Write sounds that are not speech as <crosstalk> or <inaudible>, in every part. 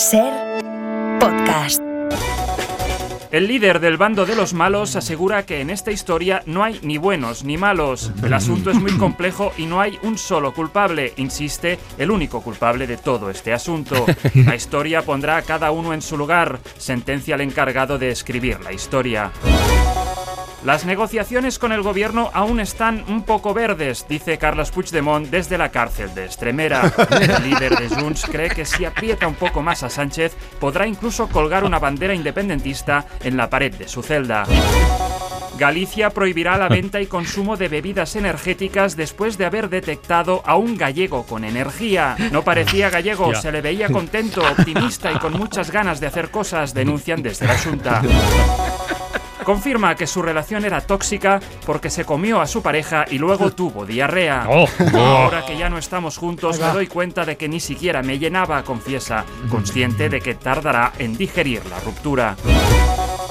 Ser podcast. El líder del bando de los malos asegura que en esta historia no hay ni buenos ni malos. El asunto es muy complejo y no hay un solo culpable, insiste el único culpable de todo este asunto. La historia pondrá a cada uno en su lugar, sentencia el encargado de escribir la historia. Las negociaciones con el gobierno aún están un poco verdes, dice Carlos Puigdemont desde la cárcel de Estremera. El <laughs> líder de Junts cree que si aprieta un poco más a Sánchez, podrá incluso colgar una bandera independentista en la pared de su celda. Galicia prohibirá la venta y consumo de bebidas energéticas después de haber detectado a un gallego con energía. No parecía gallego, se le veía contento, optimista y con muchas ganas de hacer cosas, denuncian desde la Junta. <laughs> Confirma que su relación era tóxica porque se comió a su pareja y luego <laughs> tuvo diarrea. Oh, Ahora que ya no estamos juntos, me doy cuenta de que ni siquiera me llenaba, confiesa, consciente de que tardará en digerir la ruptura.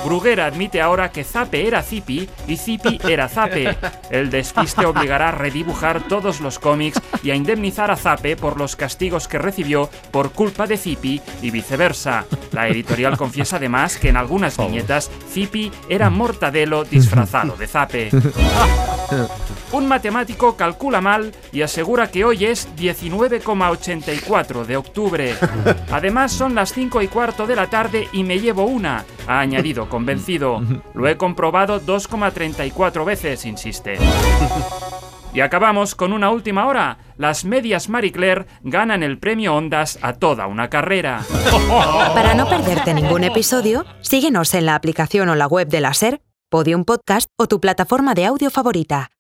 Bruguera admite ahora que Zape era Zipi y Zipi era Zape. El despiste obligará a redibujar todos los cómics y a indemnizar a Zape por los castigos que recibió por culpa de Zipi y viceversa. La editorial confiesa además que en algunas viñetas Zipi era Mortadelo disfrazado de Zape. <laughs> Un matemático calcula mal y asegura que hoy es 19,84 de octubre. <laughs> Además son las 5 y cuarto de la tarde y me llevo una, ha añadido convencido. Lo he comprobado 2,34 veces, insiste. <laughs> Y acabamos con una última hora. Las medias Marie Claire ganan el premio Ondas a toda una carrera. <laughs> Para no perderte ningún episodio, síguenos en la aplicación o la web de la Ser, Podium Podcast o tu plataforma de audio favorita.